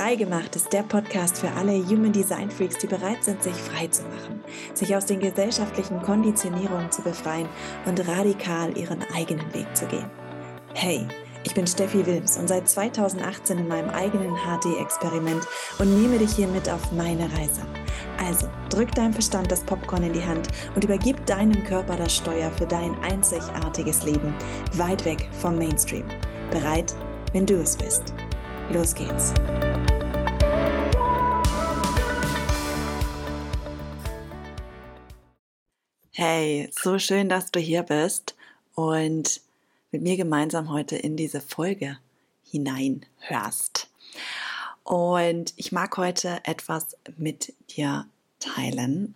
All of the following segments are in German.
Freigemacht ist der Podcast für alle Human Design Freaks, die bereit sind, sich frei zu machen, sich aus den gesellschaftlichen Konditionierungen zu befreien und radikal ihren eigenen Weg zu gehen. Hey, ich bin Steffi Wilms und seit 2018 in meinem eigenen HD-Experiment und nehme dich hier mit auf meine Reise. Also drück deinem Verstand das Popcorn in die Hand und übergib deinem Körper das Steuer für dein einzigartiges Leben, weit weg vom Mainstream. Bereit, wenn du es bist. Los geht's. Hey, so schön, dass du hier bist und mit mir gemeinsam heute in diese Folge hineinhörst. Und ich mag heute etwas mit dir teilen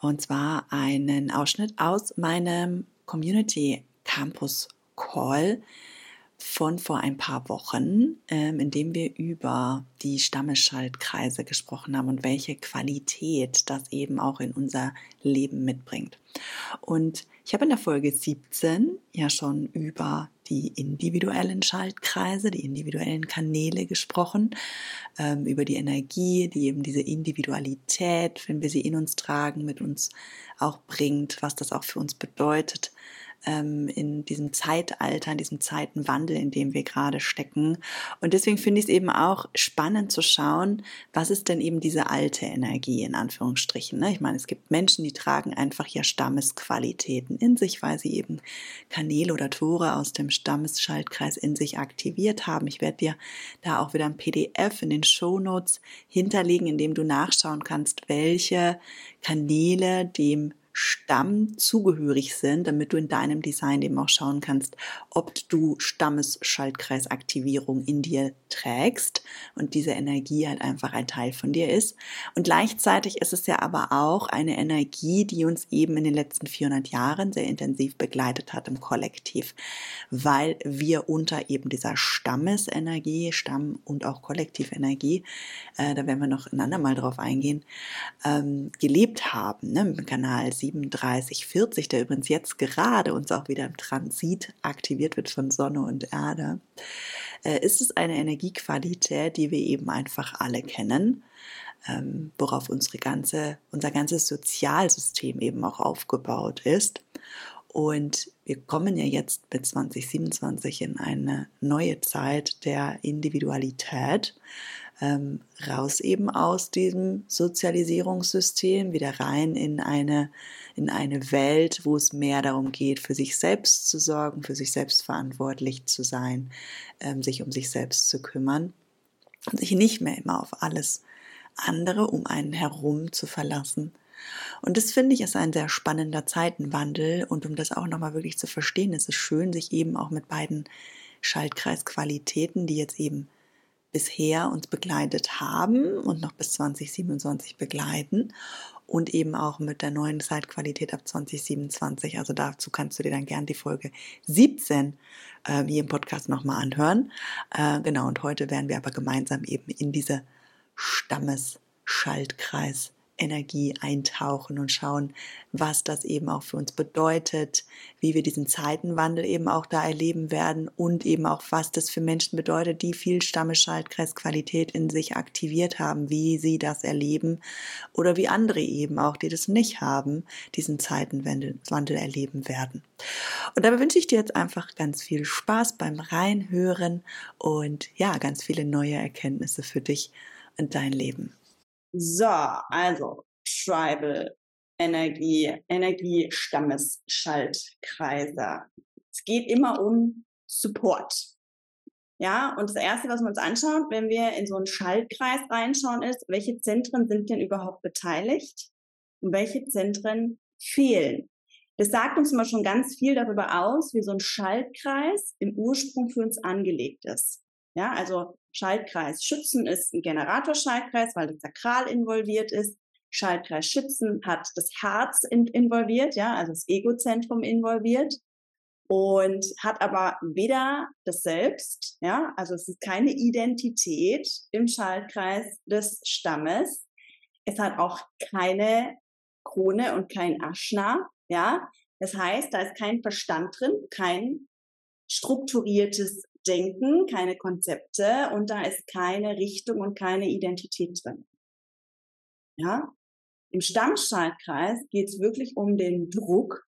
und zwar einen Ausschnitt aus meinem Community Campus Call, von vor ein paar Wochen, ähm, in dem wir über die Stammesschaltkreise gesprochen haben und welche Qualität das eben auch in unser Leben mitbringt. Und ich habe in der Folge 17 ja schon über die individuellen Schaltkreise, die individuellen Kanäle gesprochen, ähm, über die Energie, die eben diese Individualität, wenn wir sie in uns tragen, mit uns auch bringt, was das auch für uns bedeutet, ähm, in diesem Zeitalter, in diesem Zeitenwandel, in dem wir gerade stecken. Und deswegen finde ich es eben auch spannend zu schauen, was ist denn eben diese alte Energie in Anführungsstrichen. Ne? Ich meine, es gibt Menschen, die tragen einfach ja Stammesqualitäten in sich, weil sie eben Kanäle oder Tore aus dem Stammesschaltkreis in sich aktiviert haben. Ich werde dir da auch wieder ein PDF in den Show Notes hinterlegen, in dem du nachschauen kannst, welche Kanäle dem Stamm zugehörig sind, damit du in deinem Design eben auch schauen kannst, ob du Stammesschaltkreisaktivierung in dir trägst und diese Energie halt einfach ein Teil von dir ist. Und gleichzeitig ist es ja aber auch eine Energie, die uns eben in den letzten 400 Jahren sehr intensiv begleitet hat im Kollektiv, weil wir unter eben dieser Stammesenergie, Stamm- und auch Kollektivenergie, äh, da werden wir noch ein andermal drauf eingehen, ähm, gelebt haben, ne, im Kanal 7 3740, der übrigens jetzt gerade uns auch wieder im Transit aktiviert wird von Sonne und Erde, äh, ist es eine Energiequalität, die wir eben einfach alle kennen, ähm, worauf unsere ganze, unser ganzes Sozialsystem eben auch aufgebaut ist. Und wir kommen ja jetzt mit 2027 in eine neue Zeit der Individualität ähm, raus eben aus diesem Sozialisierungssystem, wieder rein in eine, in eine Welt, wo es mehr darum geht, für sich selbst zu sorgen, für sich selbst verantwortlich zu sein, ähm, sich um sich selbst zu kümmern und sich nicht mehr immer auf alles andere um einen herum zu verlassen. Und das finde ich ist ein sehr spannender Zeitenwandel und um das auch nochmal wirklich zu verstehen, ist es schön, sich eben auch mit beiden Schaltkreisqualitäten, die jetzt eben bisher uns begleitet haben und noch bis 2027 begleiten und eben auch mit der neuen Zeitqualität ab 2027. Also dazu kannst du dir dann gern die Folge 17 äh, hier im Podcast nochmal anhören. Äh, genau, und heute werden wir aber gemeinsam eben in diese Stammesschaltkreis Energie eintauchen und schauen, was das eben auch für uns bedeutet, wie wir diesen Zeitenwandel eben auch da erleben werden und eben auch, was das für Menschen bedeutet, die viel Stammeschaltkreisqualität in sich aktiviert haben, wie sie das erleben oder wie andere eben auch, die das nicht haben, diesen Zeitenwandel erleben werden. Und dabei wünsche ich dir jetzt einfach ganz viel Spaß beim Reinhören und ja, ganz viele neue Erkenntnisse für dich und dein Leben. So, also Tribal Energie, Energiestammesschaltkreise. Es geht immer um Support. Ja, und das erste, was wir uns anschauen, wenn wir in so einen Schaltkreis reinschauen, ist, welche Zentren sind denn überhaupt beteiligt und welche Zentren fehlen. Das sagt uns immer schon ganz viel darüber aus, wie so ein Schaltkreis im Ursprung für uns angelegt ist. Ja, also Schaltkreis Schützen ist ein Generatorschaltkreis, weil das Sakral involviert ist. Schaltkreis Schützen hat das Herz in, involviert, ja, also das Egozentrum involviert und hat aber weder das Selbst, ja, also es ist keine Identität im Schaltkreis des Stammes. Es hat auch keine Krone und kein Aschna, ja. Das heißt, da ist kein Verstand drin, kein strukturiertes Denken, keine Konzepte und da ist keine Richtung und keine Identität drin. Ja? Im Stammschaltkreis geht es wirklich um den Druck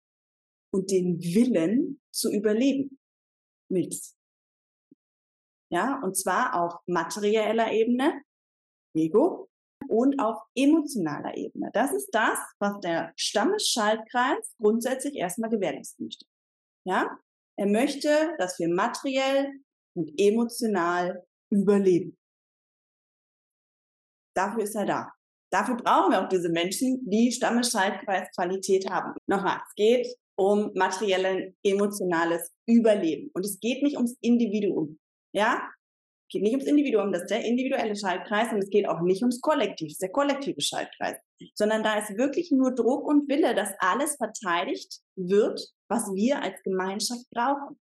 und den Willen zu überleben. Mit. Ja, und zwar auf materieller Ebene, Ego, und auf emotionaler Ebene. Das ist das, was der Stammesschaltkreis grundsätzlich erstmal gewährleisten möchte. Ja, er möchte, dass wir materiell und emotional überleben. Dafür ist er da. Dafür brauchen wir auch diese Menschen, die Stammesschaltkreisqualität haben. Nochmal, es geht um materielles, emotionales Überleben. Und es geht nicht ums Individuum. Ja? Es geht nicht ums Individuum, das ist der individuelle Schaltkreis und es geht auch nicht ums Kollektiv, das ist der kollektive Schaltkreis. Sondern da ist wirklich nur Druck und Wille, dass alles verteidigt wird, was wir als Gemeinschaft brauchen.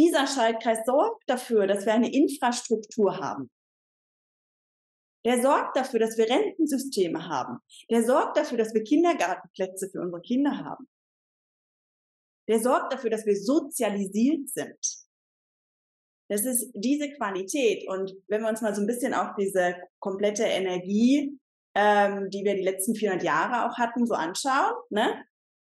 Dieser Schaltkreis sorgt dafür, dass wir eine Infrastruktur haben. Der sorgt dafür, dass wir Rentensysteme haben. Der sorgt dafür, dass wir Kindergartenplätze für unsere Kinder haben. Der sorgt dafür, dass wir sozialisiert sind. Das ist diese Qualität. Und wenn wir uns mal so ein bisschen auf diese komplette Energie, ähm, die wir die letzten 400 Jahre auch hatten, so anschauen, ne?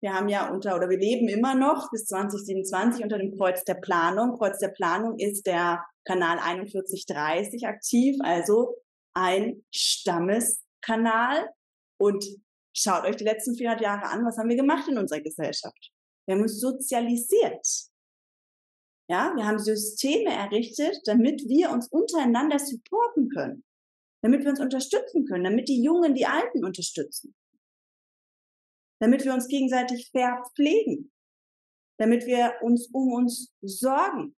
Wir haben ja unter, oder wir leben immer noch bis 2027 unter dem Kreuz der Planung. Kreuz der Planung ist der Kanal 4130 aktiv, also ein Stammeskanal. Und schaut euch die letzten 400 Jahre an, was haben wir gemacht in unserer Gesellschaft? Wir haben uns sozialisiert. Ja, wir haben Systeme errichtet, damit wir uns untereinander supporten können, damit wir uns unterstützen können, damit die Jungen die Alten unterstützen damit wir uns gegenseitig verpflegen, damit wir uns um uns sorgen.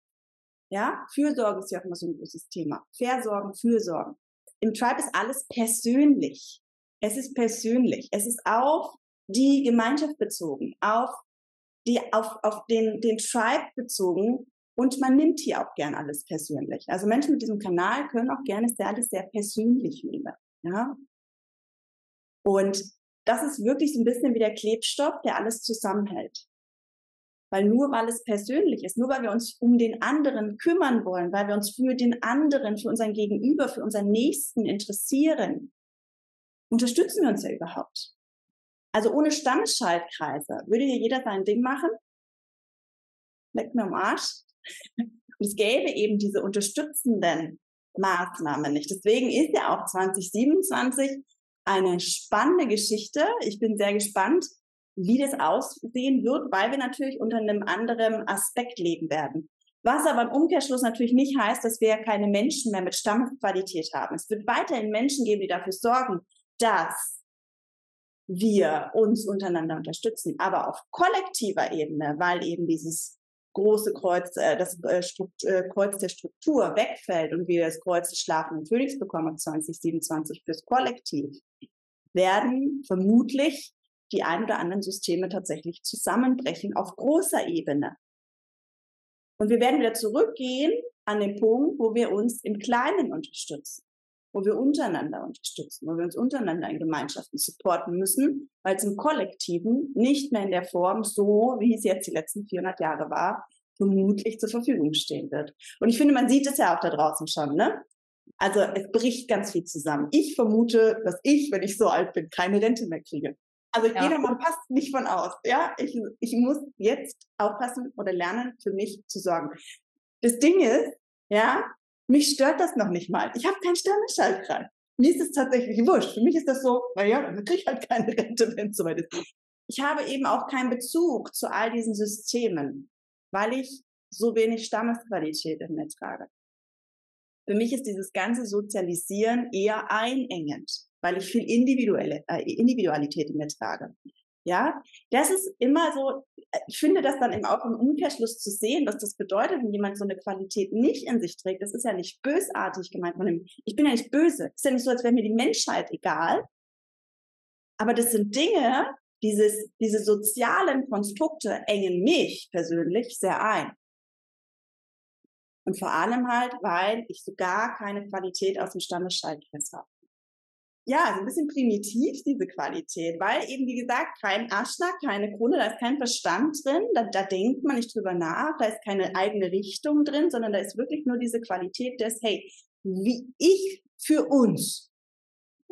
Ja, Fürsorge ist ja auch immer so ein großes Thema. Versorgen, Fürsorgen. Im Tribe ist alles persönlich. Es ist persönlich. Es ist auf die Gemeinschaft bezogen, auf die, auf, auf den, den Tribe bezogen. Und man nimmt hier auch gern alles persönlich. Also Menschen mit diesem Kanal können auch gerne sehr, alles sehr persönlich nehmen. Ja. Und das ist wirklich so ein bisschen wie der Klebstoff, der alles zusammenhält. Weil nur weil es persönlich ist, nur weil wir uns um den anderen kümmern wollen, weil wir uns für den anderen, für unseren Gegenüber, für unseren Nächsten interessieren, unterstützen wir uns ja überhaupt. Also ohne Stammesschaltkreise würde hier jeder sein Ding machen. Leckt mir am Arsch. Und es gäbe eben diese unterstützenden Maßnahmen nicht. Deswegen ist ja auch 2027 eine spannende Geschichte. Ich bin sehr gespannt, wie das aussehen wird, weil wir natürlich unter einem anderen Aspekt leben werden. Was aber im Umkehrschluss natürlich nicht heißt, dass wir keine Menschen mehr mit Stammqualität haben. Es wird weiterhin Menschen geben, die dafür sorgen, dass wir uns untereinander unterstützen, aber auf kollektiver Ebene, weil eben dieses große Kreuz, äh, das äh, äh, Kreuz der Struktur wegfällt und wir das Kreuz des schlafenden Königs bekommen 2027 fürs Kollektiv, werden vermutlich die ein oder anderen Systeme tatsächlich zusammenbrechen auf großer Ebene. Und wir werden wieder zurückgehen an den Punkt, wo wir uns im Kleinen unterstützen, wo wir untereinander unterstützen, wo wir uns untereinander in Gemeinschaften supporten müssen, weil es im Kollektiven nicht mehr in der Form so, wie es jetzt die letzten 400 Jahre war, vermutlich zur Verfügung stehen wird. Und ich finde, man sieht es ja auch da draußen schon, ne? Also es bricht ganz viel zusammen. Ich vermute, dass ich, wenn ich so alt bin, keine Rente mehr kriege. Also ja. jeder mal passt nicht von aus. Ja, ich, ich muss jetzt aufpassen oder lernen, für mich zu sorgen. Das Ding ist, ja, mich stört das noch nicht mal. Ich habe keinen Sterneschaltkreis. Mir ist es tatsächlich wurscht. Für mich ist das so, naja, dann kriege ich halt keine Rente, wenn es soweit ist. Ich habe eben auch keinen Bezug zu all diesen Systemen, weil ich so wenig Stammesqualität in mir trage. Für mich ist dieses ganze Sozialisieren eher einengend, weil ich viel individuelle, äh, Individualität in mir trage. Ja, das ist immer so, äh, ich finde das dann eben auch im Umkehrschluss zu sehen, was das bedeutet, wenn jemand so eine Qualität nicht in sich trägt. Das ist ja nicht bösartig gemeint von ihm. Ich bin ja nicht böse. Ist ja nicht so, als wäre mir die Menschheit egal. Aber das sind Dinge, dieses, diese sozialen Konstrukte engen mich persönlich sehr ein. Und vor allem halt, weil ich so gar keine Qualität aus dem Stammesschaltkreis habe. ja, so ein bisschen primitiv, diese Qualität, weil eben, wie gesagt, kein Aschnack, keine Krone, da ist kein Verstand drin, da, da denkt man nicht drüber nach, da ist keine eigene Richtung drin, sondern da ist wirklich nur diese Qualität des, hey, wie ich für uns.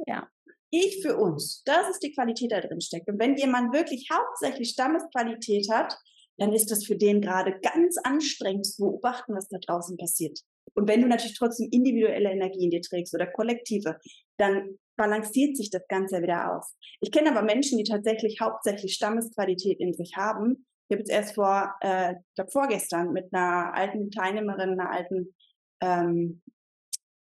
Ja. Ich für uns. Das ist die Qualität, da drin steckt. Und wenn jemand wirklich hauptsächlich Stammesqualität hat, dann ist das für den gerade ganz anstrengend zu beobachten, was da draußen passiert. Und wenn du natürlich trotzdem individuelle Energie in dir trägst oder kollektive, dann balanciert sich das Ganze wieder aus. Ich kenne aber Menschen, die tatsächlich hauptsächlich Stammesqualität in sich haben. Ich habe jetzt erst vor, äh, ich glaube vorgestern mit einer alten Teilnehmerin, einer alten ähm,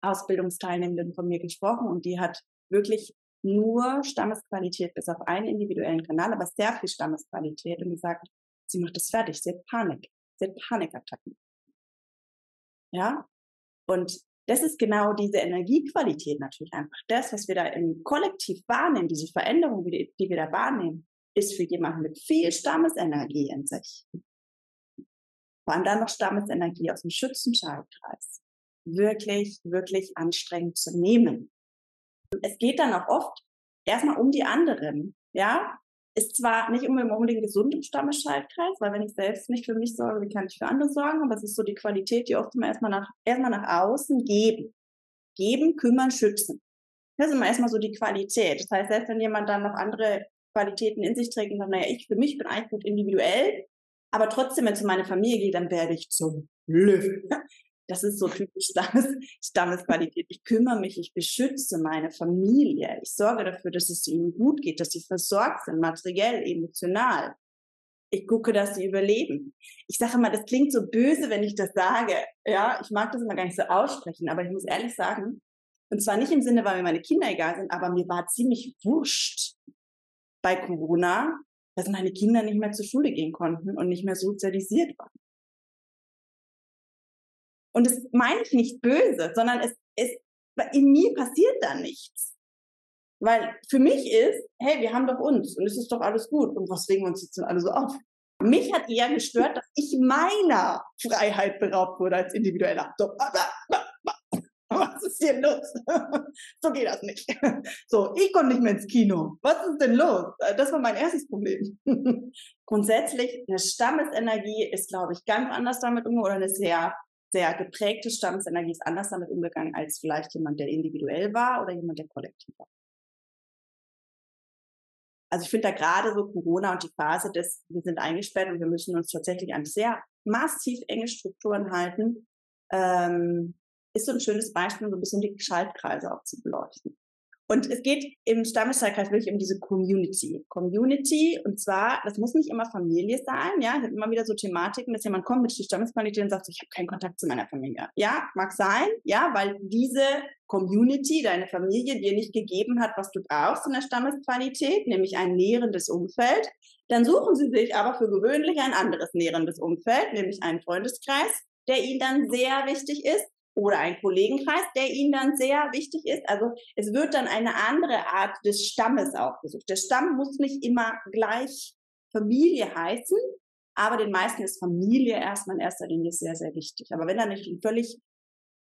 Ausbildungsteilnehmerin von mir gesprochen und die hat wirklich nur Stammesqualität bis auf einen individuellen Kanal, aber sehr viel Stammesqualität und die sagt, sie macht es fertig, sie hat Panik, sie hat Panikattacken. Ja? Und das ist genau diese Energiequalität natürlich einfach. Das, was wir da im Kollektiv wahrnehmen, diese Veränderung, die, wir da wahrnehmen, ist für jemanden mit viel Stammesenergie in sich. Vor allem dann noch Stammesenergie aus dem Schützenschaltkreis. Wirklich, wirklich anstrengend zu nehmen. Es geht dann auch oft erstmal um die anderen. Ja, ist zwar nicht unbedingt gesund im Stammesschaltkreis, weil wenn ich selbst nicht für mich sorge, wie kann ich für andere sorgen? Aber es ist so die Qualität, die oft immer erstmal nach, erstmal nach außen geben. Geben, kümmern, schützen. Das ist immer erstmal so die Qualität. Das heißt, selbst wenn jemand dann noch andere Qualitäten in sich trägt und sagt, naja, ich für mich bin eigentlich gut individuell, aber trotzdem, wenn es um meine Familie geht, dann werde ich zum Löwen. Das ist so typisch Stammes, Stammesqualität. Ich kümmere mich, ich beschütze meine Familie. Ich sorge dafür, dass es ihnen gut geht, dass sie versorgt sind, materiell, emotional. Ich gucke, dass sie überleben. Ich sage immer, das klingt so böse, wenn ich das sage. Ja, ich mag das immer gar nicht so aussprechen, aber ich muss ehrlich sagen, und zwar nicht im Sinne, weil mir meine Kinder egal sind, aber mir war ziemlich wurscht bei Corona, dass meine Kinder nicht mehr zur Schule gehen konnten und nicht mehr sozialisiert waren. Und das meine ich nicht böse, sondern es, es, in mir passiert da nichts. Weil für mich ist, hey, wir haben doch uns und es ist doch alles gut. Und was regen wir uns jetzt denn alle so auf? Mich hat eher gestört, dass ich meiner Freiheit beraubt wurde als individueller. So, was ist hier los? so geht das nicht. So, ich konnte nicht mehr ins Kino. Was ist denn los? Das war mein erstes Problem. Grundsätzlich, eine Stammesenergie ist, glaube ich, ganz anders damit umgegangen oder eine sehr sehr geprägte Stammesenergie ist anders damit umgegangen als vielleicht jemand, der individuell war oder jemand, der kollektiv war. Also ich finde da gerade so Corona und die Phase des, wir sind eingesperrt und wir müssen uns tatsächlich an sehr massiv enge Strukturen halten, ähm, ist so ein schönes Beispiel, um so ein bisschen die Schaltkreise auch zu beleuchten. Und es geht im Stammesschaltkreis wirklich um diese Community. Community, und zwar, das muss nicht immer Familie sein, ja, es sind immer wieder so Thematiken, dass jemand kommt mit der Stammesqualität und sagt, ich habe keinen Kontakt zu meiner Familie. Ja, mag sein, ja, weil diese Community, deine Familie dir nicht gegeben hat, was du brauchst in der Stammesqualität, nämlich ein nährendes Umfeld. Dann suchen sie sich aber für gewöhnlich ein anderes nährendes Umfeld, nämlich einen Freundeskreis, der ihnen dann sehr wichtig ist oder ein Kollegenkreis, der ihnen dann sehr wichtig ist. Also es wird dann eine andere Art des Stammes aufgesucht. Der Stamm muss nicht immer gleich Familie heißen, aber den meisten ist Familie erstmal in erster Linie sehr, sehr wichtig. Aber wenn da nicht ein völlig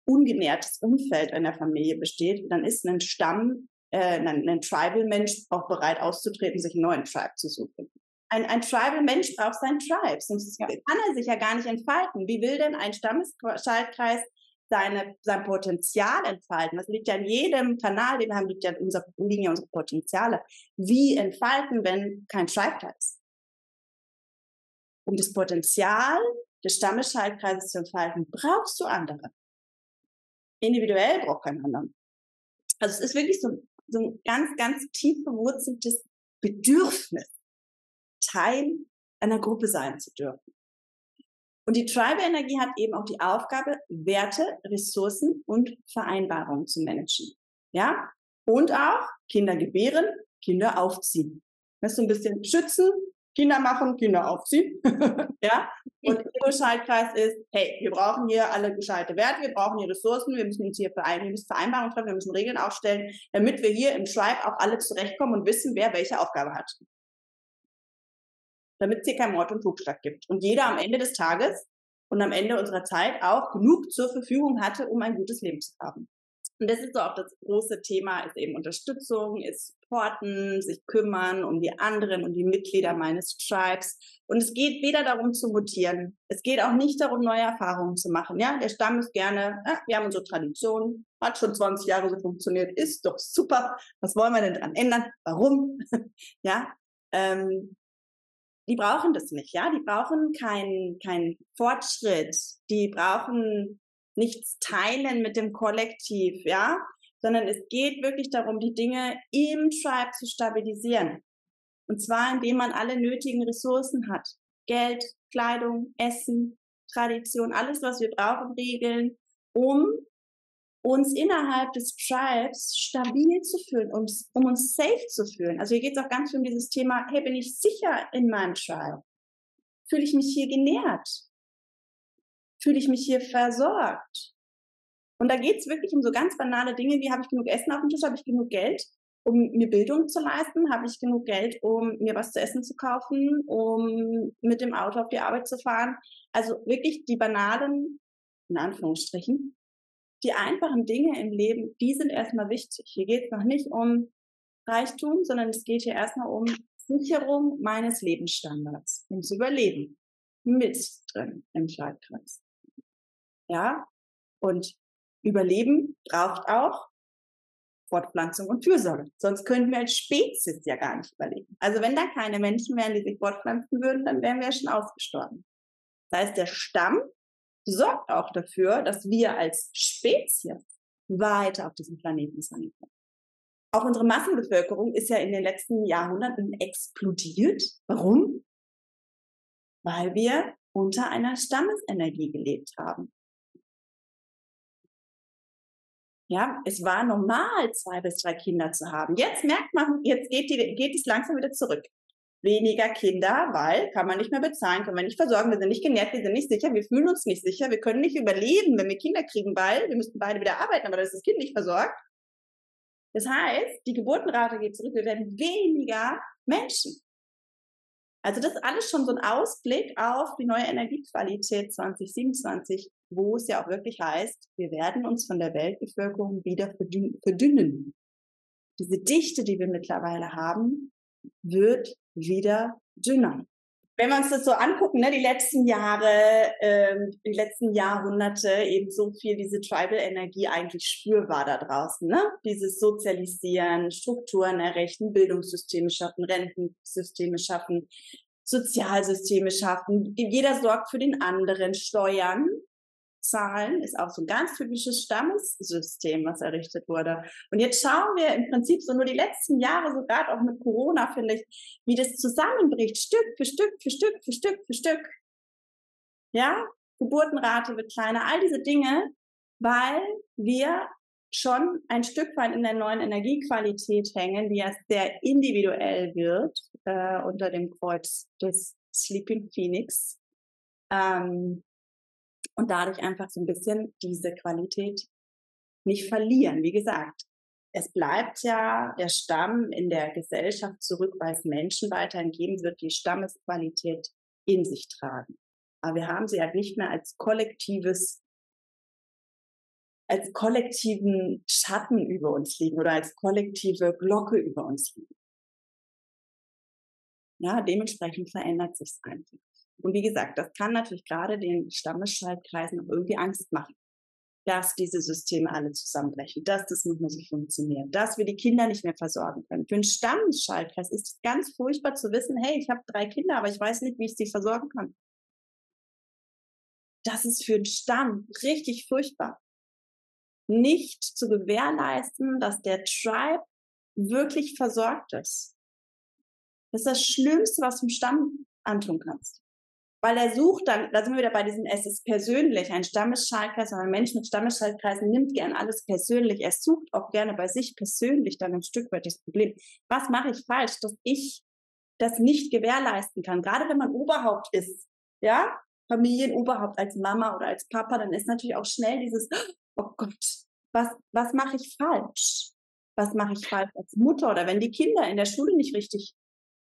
ungenährtes Umfeld in der Familie besteht, dann ist ein Stamm, äh, ein, ein Tribal-Mensch auch bereit auszutreten, sich einen neuen Tribe zu suchen. Ein, ein Tribal-Mensch braucht seinen Tribe, sonst ja. kann er sich ja gar nicht entfalten. Wie will denn ein Stammesschaltkreis seine, sein Potenzial entfalten. Das liegt ja in jedem Kanal, den wir haben, liegt ja in unser, liegen ja unsere Potenziale. Wie entfalten, wenn kein Schaltkreis ist? Um das Potenzial des Stammesschaltkreises zu entfalten, brauchst du andere. Individuell braucht kein anderen. Also es ist wirklich so, so ein ganz, ganz tief verwurzeltes Bedürfnis, Teil einer Gruppe sein zu dürfen. Und die Tribe-Energie hat eben auch die Aufgabe, Werte, Ressourcen und Vereinbarungen zu managen. Ja? Und auch Kinder gebären, Kinder aufziehen. Das ist so ein bisschen schützen, Kinder machen, Kinder aufziehen. ja? Und der Schaltkreis ist, hey, wir brauchen hier alle gescheite Werte, wir brauchen hier Ressourcen, wir müssen uns hier Vereinbarungen treffen, wir müssen Regeln aufstellen, damit wir hier im Tribe auch alle zurechtkommen und wissen, wer welche Aufgabe hat damit es hier kein Mord und Totschlag gibt. Und jeder am Ende des Tages und am Ende unserer Zeit auch genug zur Verfügung hatte, um ein gutes Leben zu haben. Und das ist so auch das große Thema, ist eben Unterstützung, ist Supporten, sich kümmern um die anderen und die Mitglieder meines Tribes. Und es geht weder darum zu mutieren. Es geht auch nicht darum, neue Erfahrungen zu machen. Ja, der Stamm ist gerne, ja, wir haben unsere Tradition, hat schon 20 Jahre so funktioniert, ist doch super. Was wollen wir denn dran ändern? Warum? ja, ähm, die brauchen das nicht, ja, die brauchen keinen kein Fortschritt, die brauchen nichts teilen mit dem Kollektiv, ja, sondern es geht wirklich darum, die Dinge im Tribe zu stabilisieren. Und zwar, indem man alle nötigen Ressourcen hat. Geld, Kleidung, Essen, Tradition, alles, was wir brauchen, Regeln, um uns innerhalb des Tribes stabil zu fühlen, um, um uns safe zu fühlen. Also hier geht es auch ganz viel um dieses Thema, hey, bin ich sicher in meinem Tribe? Fühle ich mich hier genährt? Fühle ich mich hier versorgt? Und da geht es wirklich um so ganz banale Dinge, wie habe ich genug Essen auf dem Tisch, habe ich genug Geld, um mir Bildung zu leisten, habe ich genug Geld, um mir was zu essen zu kaufen, um mit dem Auto auf die Arbeit zu fahren. Also wirklich die banalen, in Anführungsstrichen, die einfachen Dinge im Leben, die sind erstmal wichtig. Hier geht es noch nicht um Reichtum, sondern es geht hier erstmal um Sicherung meines Lebensstandards, ums Überleben mit drin im Schaltkreis. Ja, und Überleben braucht auch Fortpflanzung und Fürsorge. Sonst könnten wir als Spezies ja gar nicht überleben. Also wenn da keine Menschen wären, die sich fortpflanzen würden, dann wären wir ja schon ausgestorben. Das heißt, der Stamm sorgt auch dafür, dass wir als Spezies weiter auf diesem Planeten sein können. Auch unsere Massenbevölkerung ist ja in den letzten Jahrhunderten explodiert. Warum? Weil wir unter einer Stammesenergie gelebt haben. Ja, es war normal, zwei bis drei Kinder zu haben. Jetzt merkt man, jetzt geht, die, geht es langsam wieder zurück weniger Kinder, weil kann man nicht mehr bezahlen, können wir nicht versorgen, wir sind nicht genährt, wir sind nicht sicher, wir fühlen uns nicht sicher, wir können nicht überleben, wenn wir Kinder kriegen, weil wir müssten beide wieder arbeiten, aber da ist das Kind nicht versorgt. Das heißt, die Geburtenrate geht zurück, wir werden weniger Menschen. Also das ist alles schon so ein Ausblick auf die neue Energiequalität 2027, wo es ja auch wirklich heißt, wir werden uns von der Weltbevölkerung wieder verdünnen. Diese Dichte, die wir mittlerweile haben, wird wieder dünner. Wenn wir uns das so angucken, ne, die letzten Jahre, ähm, die letzten Jahrhunderte, eben so viel diese Tribal-Energie eigentlich spürbar da draußen, ne? Dieses Sozialisieren, Strukturen errichten, Bildungssysteme schaffen, Rentensysteme schaffen, Sozialsysteme schaffen. Jeder sorgt für den anderen, Steuern, Zahlen ist auch so ein ganz typisches Stammessystem, was errichtet wurde. Und jetzt schauen wir im Prinzip so nur die letzten Jahre, so gerade auch mit Corona, finde ich, wie das zusammenbricht, Stück für Stück für Stück für Stück für Stück. Ja, Geburtenrate wird kleiner, all diese Dinge, weil wir schon ein Stück weit in der neuen Energiequalität hängen, die ja sehr individuell wird äh, unter dem Kreuz des Sleeping Phoenix. Ähm, und dadurch einfach so ein bisschen diese Qualität nicht verlieren. Wie gesagt, es bleibt ja der Stamm in der Gesellschaft zurück, weil es Menschen weiterhin geben wird, die Stammesqualität in sich tragen. Aber wir haben sie halt nicht mehr als kollektives, als kollektiven Schatten über uns liegen oder als kollektive Glocke über uns liegen. Ja, dementsprechend verändert sich es einfach. Und wie gesagt, das kann natürlich gerade den Stammesschaltkreisen auch irgendwie Angst machen, dass diese Systeme alle zusammenbrechen, dass das nicht mehr so funktioniert, dass wir die Kinder nicht mehr versorgen können. Für einen Stammesschaltkreis ist es ganz furchtbar zu wissen, hey, ich habe drei Kinder, aber ich weiß nicht, wie ich sie versorgen kann. Das ist für einen Stamm richtig furchtbar. Nicht zu gewährleisten, dass der Tribe wirklich versorgt ist. Das ist das Schlimmste, was du dem Stamm antun kannst weil er sucht dann, da sind wir wieder bei diesem, es ist persönlich, ein Stammesschaltkreis ein Mensch mit Stammesschaltkreisen nimmt gern alles persönlich. Er sucht auch gerne bei sich persönlich dann ein Stück weit das Problem. Was mache ich falsch, dass ich das nicht gewährleisten kann? Gerade wenn man Oberhaupt ist, ja, Familienoberhaupt als Mama oder als Papa, dann ist natürlich auch schnell dieses, oh Gott, was, was mache ich falsch? Was mache ich falsch als Mutter oder wenn die Kinder in der Schule nicht richtig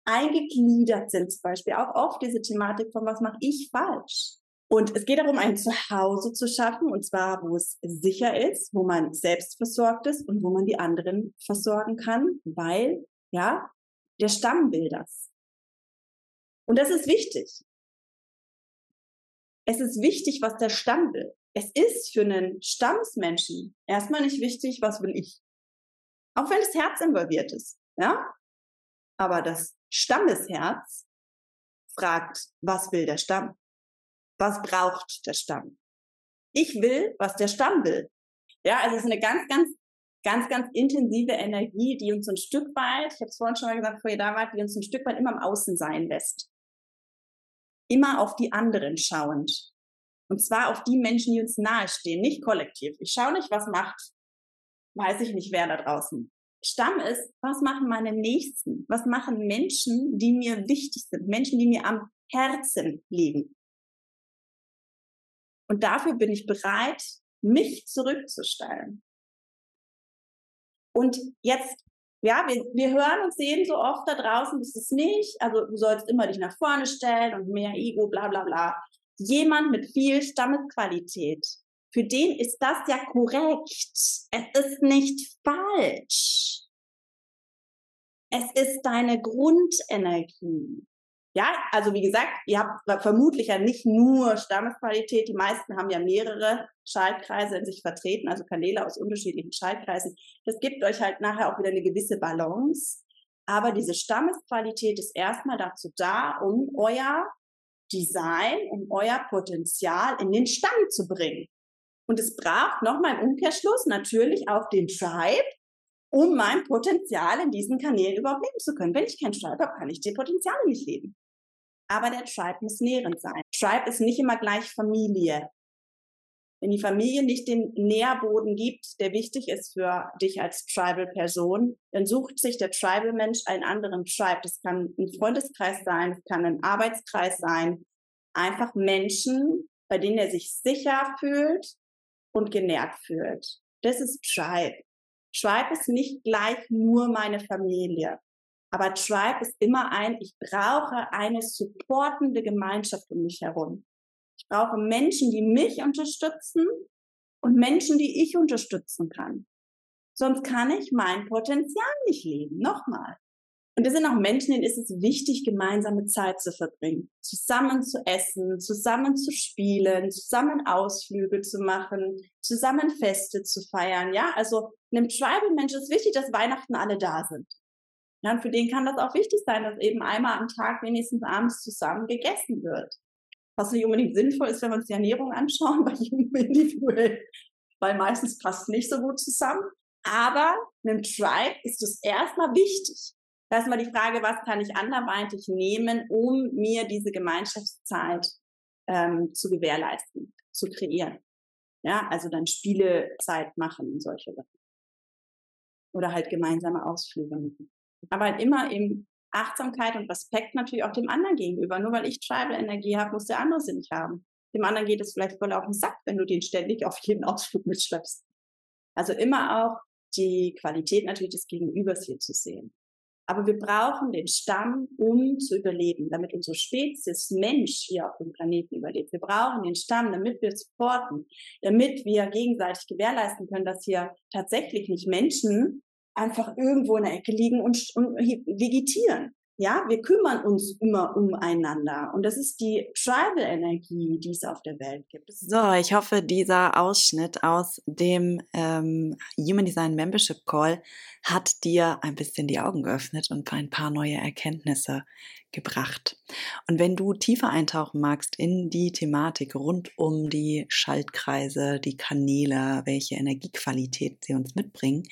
eingegliedert sind zum Beispiel, auch oft diese Thematik von, was mache ich falsch? Und es geht darum, ein Zuhause zu schaffen, und zwar, wo es sicher ist, wo man selbst versorgt ist und wo man die anderen versorgen kann, weil, ja, der Stamm will das. Und das ist wichtig. Es ist wichtig, was der Stamm will. Es ist für einen Stammesmenschen erstmal nicht wichtig, was will ich. Auch wenn das Herz involviert ist, ja? Aber das Stammesherz fragt, was will der Stamm? Was braucht der Stamm? Ich will, was der Stamm will. Ja, also es ist eine ganz, ganz, ganz, ganz intensive Energie, die uns ein Stück weit, ich habe es vorhin schon mal gesagt, vorher da war, die uns ein Stück weit immer im Außen sein lässt. Immer auf die anderen schauend. Und zwar auf die Menschen, die uns nahestehen, nicht kollektiv. Ich schaue nicht, was macht, weiß ich nicht, wer da draußen. Stamm ist, was machen meine Nächsten? Was machen Menschen, die mir wichtig sind? Menschen, die mir am Herzen liegen. Und dafür bin ich bereit, mich zurückzustellen. Und jetzt, ja, wir, wir hören und sehen so oft da draußen, das ist nicht, also du sollst immer dich nach vorne stellen und mehr Ego, bla bla bla. Jemand mit viel Stammesqualität, für den ist das ja korrekt. Es ist nicht falsch. Es ist deine Grundenergie. Ja, also wie gesagt, ihr habt vermutlich ja nicht nur Stammesqualität, die meisten haben ja mehrere Schaltkreise in sich vertreten, also Kanäle aus unterschiedlichen Schaltkreisen. Das gibt euch halt nachher auch wieder eine gewisse Balance. Aber diese Stammesqualität ist erstmal dazu da, um euer Design, um euer Potenzial in den Stamm zu bringen. Und es braucht nochmal im Umkehrschluss natürlich auch den Tribe, um mein Potenzial in diesen Kanälen überhaupt leben zu können. Wenn ich kein Tribe habe, kann ich die Potenziale nicht leben aber der Tribe muss nährend sein. Tribe ist nicht immer gleich Familie. Wenn die Familie nicht den Nährboden gibt, der wichtig ist für dich als Tribal-Person, dann sucht sich der Tribal-Mensch einen anderen Tribe. Das kann ein Freundeskreis sein, das kann ein Arbeitskreis sein. Einfach Menschen, bei denen er sich sicher fühlt und genährt fühlt. Das ist Tribe. Tribe ist nicht gleich nur meine Familie. Aber Tribe ist immer ein, ich brauche eine supportende Gemeinschaft um mich herum. Ich brauche Menschen, die mich unterstützen und Menschen, die ich unterstützen kann. Sonst kann ich mein Potenzial nicht leben. Nochmal. Und es sind auch Menschen, denen ist es wichtig, gemeinsame Zeit zu verbringen, zusammen zu essen, zusammen zu spielen, zusammen Ausflüge zu machen, zusammen Feste zu feiern. Ja, also einem Tribal-Mensch ist wichtig, dass Weihnachten alle da sind. Ja, und für den kann das auch wichtig sein, dass eben einmal am Tag wenigstens abends zusammen gegessen wird. Was nicht unbedingt sinnvoll ist, wenn wir uns die Ernährung anschauen, bei jedem individuell, weil meistens passt es nicht so gut zusammen. Aber einem Tribe ist es erstmal wichtig. Erstmal die Frage, was kann ich anderweitig nehmen, um mir diese Gemeinschaftszeit ähm, zu gewährleisten, zu kreieren. Ja, also dann Spielezeit machen und solche Sachen. Oder halt gemeinsame Ausflüge machen aber halt immer in Achtsamkeit und Respekt natürlich auch dem anderen gegenüber. Nur weil ich Tribal-Energie habe, muss der andere sie nicht haben. Dem anderen geht es vielleicht voll auf den Sack, wenn du den ständig auf jeden Ausflug mitschleppst. Also immer auch die Qualität natürlich des Gegenübers hier zu sehen. Aber wir brauchen den Stamm, um zu überleben, damit unsere Spezies Mensch hier auf dem Planeten überlebt. Wir brauchen den Stamm, damit wir supporten, damit wir gegenseitig gewährleisten können, dass hier tatsächlich nicht Menschen einfach irgendwo in der Ecke liegen und, und vegetieren. Ja, wir kümmern uns immer umeinander. Und das ist die Tribal-Energie, die es auf der Welt gibt. So, ich hoffe, dieser Ausschnitt aus dem ähm, Human Design Membership Call hat dir ein bisschen die Augen geöffnet und ein paar neue Erkenntnisse gebracht. Und wenn du tiefer eintauchen magst in die Thematik rund um die Schaltkreise, die Kanäle, welche Energiequalität sie uns mitbringen,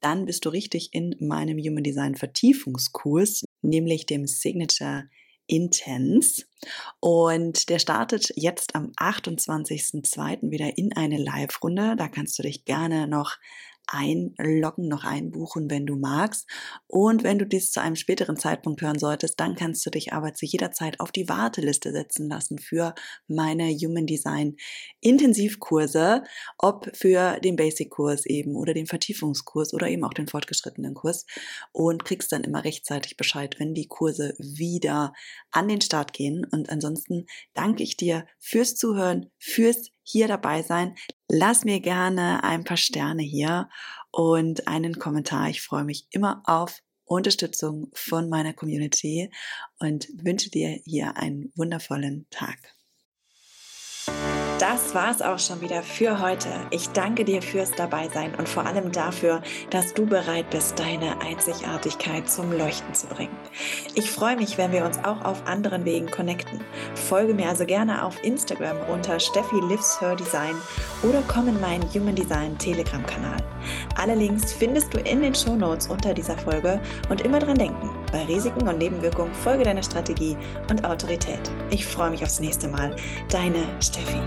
dann bist du richtig in meinem Human Design Vertiefungskurs, nämlich dem Signature Intense. Und der startet jetzt am 28.02. wieder in eine Live-Runde. Da kannst du dich gerne noch einloggen, noch einbuchen, wenn du magst. Und wenn du dies zu einem späteren Zeitpunkt hören solltest, dann kannst du dich aber zu jeder Zeit auf die Warteliste setzen lassen für meine Human Design Intensivkurse, ob für den Basic-Kurs eben oder den Vertiefungskurs oder eben auch den fortgeschrittenen Kurs und kriegst dann immer rechtzeitig Bescheid, wenn die Kurse wieder an den Start gehen. Und ansonsten danke ich dir fürs Zuhören, fürs hier dabei sein. Lass mir gerne ein paar Sterne hier und einen Kommentar. Ich freue mich immer auf Unterstützung von meiner Community und wünsche dir hier einen wundervollen Tag. Das war's auch schon wieder für heute. Ich danke dir fürs Dabeisein und vor allem dafür, dass du bereit bist, deine Einzigartigkeit zum Leuchten zu bringen. Ich freue mich, wenn wir uns auch auf anderen Wegen connecten. Folge mir also gerne auf Instagram unter Steffi Lives Her Design oder komm in meinen Human Design Telegram-Kanal. Alle Links findest du in den Show Notes unter dieser Folge und immer dran denken, bei Risiken und Nebenwirkungen folge deiner Strategie und Autorität. Ich freue mich aufs nächste Mal. Deine Steffi.